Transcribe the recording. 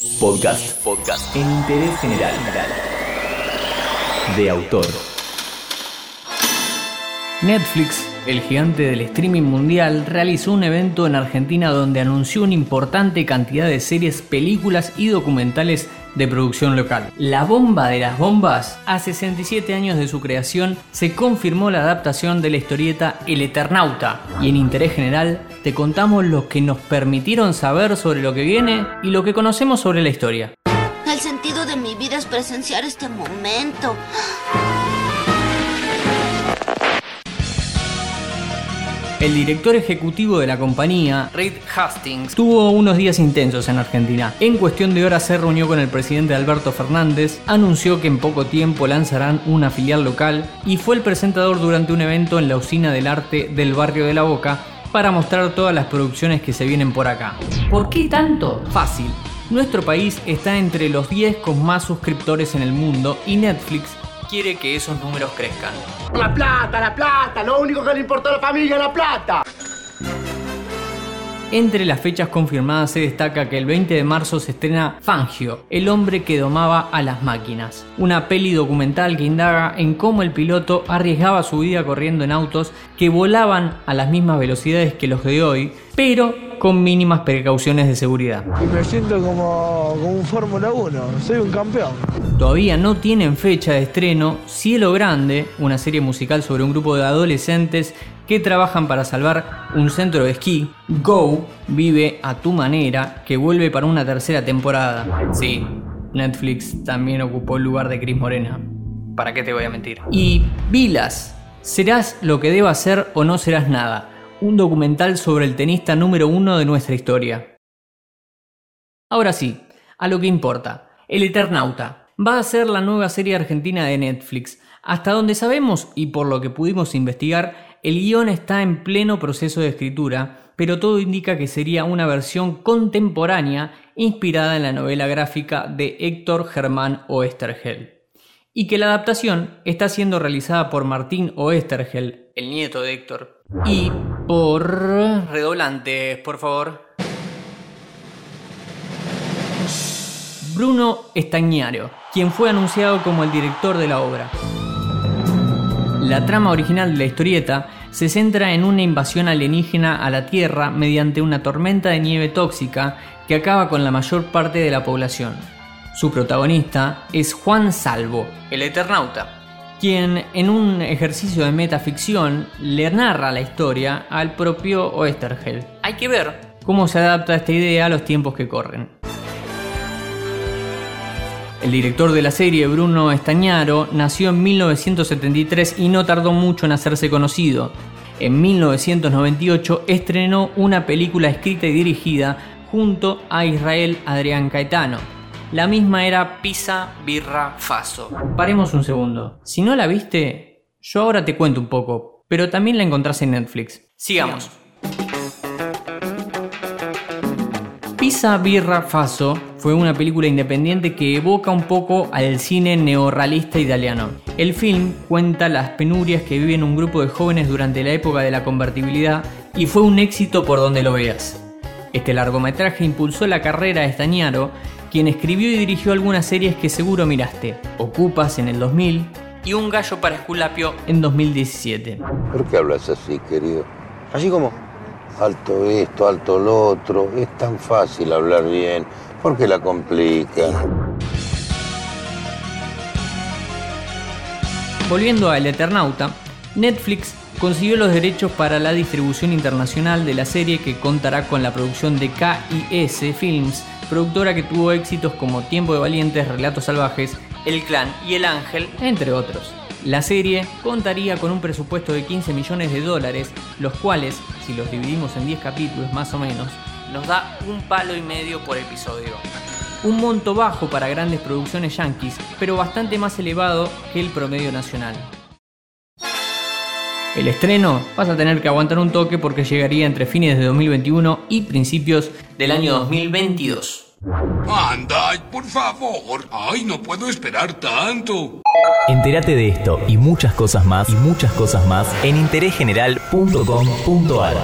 Podcast. Podcast. En interés general. De autor. Netflix, el gigante del streaming mundial, realizó un evento en Argentina donde anunció una importante cantidad de series, películas y documentales de producción local. La bomba de las bombas, a 67 años de su creación, se confirmó la adaptación de la historieta El Eternauta. Y en interés general, te contamos lo que nos permitieron saber sobre lo que viene y lo que conocemos sobre la historia. El sentido de mi vida es presenciar este momento. El director ejecutivo de la compañía, Reed Hastings, tuvo unos días intensos en Argentina. En cuestión de horas se reunió con el presidente Alberto Fernández, anunció que en poco tiempo lanzarán una filial local y fue el presentador durante un evento en la usina del arte del barrio de La Boca para mostrar todas las producciones que se vienen por acá. ¿Por qué tanto? Fácil. Nuestro país está entre los 10 con más suscriptores en el mundo y Netflix quiere que esos números crezcan. La plata, la plata, lo único que le importa a la familia es la plata. Entre las fechas confirmadas se destaca que el 20 de marzo se estrena Fangio, el hombre que domaba a las máquinas, una peli documental que indaga en cómo el piloto arriesgaba su vida corriendo en autos que volaban a las mismas velocidades que los de hoy, pero con mínimas precauciones de seguridad. Y me siento como, como un Fórmula 1, soy un campeón. Todavía no tienen fecha de estreno Cielo Grande, una serie musical sobre un grupo de adolescentes que trabajan para salvar un centro de esquí. Go vive a tu manera, que vuelve para una tercera temporada. Sí, Netflix también ocupó el lugar de Chris Morena. ¿Para qué te voy a mentir? Y Vilas, ¿serás lo que deba ser o no serás nada? un documental sobre el tenista número uno de nuestra historia. Ahora sí, a lo que importa, El Eternauta va a ser la nueva serie argentina de Netflix. Hasta donde sabemos y por lo que pudimos investigar, el guion está en pleno proceso de escritura, pero todo indica que sería una versión contemporánea inspirada en la novela gráfica de Héctor Germán Oestergel. Y que la adaptación está siendo realizada por Martín Oestergel, el nieto de Héctor, y por redoblantes, por favor. Bruno Estañaro, quien fue anunciado como el director de la obra. La trama original de la historieta se centra en una invasión alienígena a la Tierra mediante una tormenta de nieve tóxica que acaba con la mayor parte de la población. Su protagonista es Juan Salvo, el Eternauta, quien en un ejercicio de metaficción le narra la historia al propio Oestergel. Hay que ver cómo se adapta esta idea a los tiempos que corren. El director de la serie, Bruno Estañaro, nació en 1973 y no tardó mucho en hacerse conocido. En 1998 estrenó una película escrita y dirigida junto a Israel Adrián Caetano, la misma era Pisa Birra Faso. Paremos un segundo. Si no la viste, yo ahora te cuento un poco, pero también la encontrás en Netflix. Sigamos. Pisa Birra Faso fue una película independiente que evoca un poco al cine neorrealista italiano. El film cuenta las penurias que viven un grupo de jóvenes durante la época de la convertibilidad y fue un éxito por donde lo veas. Este largometraje impulsó la carrera de Stagnaro quien escribió y dirigió algunas series que seguro miraste, Ocupas en el 2000 y Un gallo para Esculapio en 2017. ¿Por qué hablas así, querido? ¿Así como? Alto esto, alto lo otro. Es tan fácil hablar bien. ¿Por qué la complica? Volviendo a El Eternauta, Netflix consiguió los derechos para la distribución internacional de la serie que contará con la producción de KIS Films productora que tuvo éxitos como Tiempo de Valientes, Relatos Salvajes, El Clan y El Ángel, entre otros. La serie contaría con un presupuesto de 15 millones de dólares, los cuales, si los dividimos en 10 capítulos más o menos, nos da un palo y medio por episodio. Un monto bajo para grandes producciones yankees, pero bastante más elevado que el promedio nacional. El estreno vas a tener que aguantar un toque porque llegaría entre fines de 2021 y principios del año 2022. Anda, por favor. Ay, no puedo esperar tanto. Entérate de esto y muchas cosas más y muchas cosas más en interésgeneral.com.ar.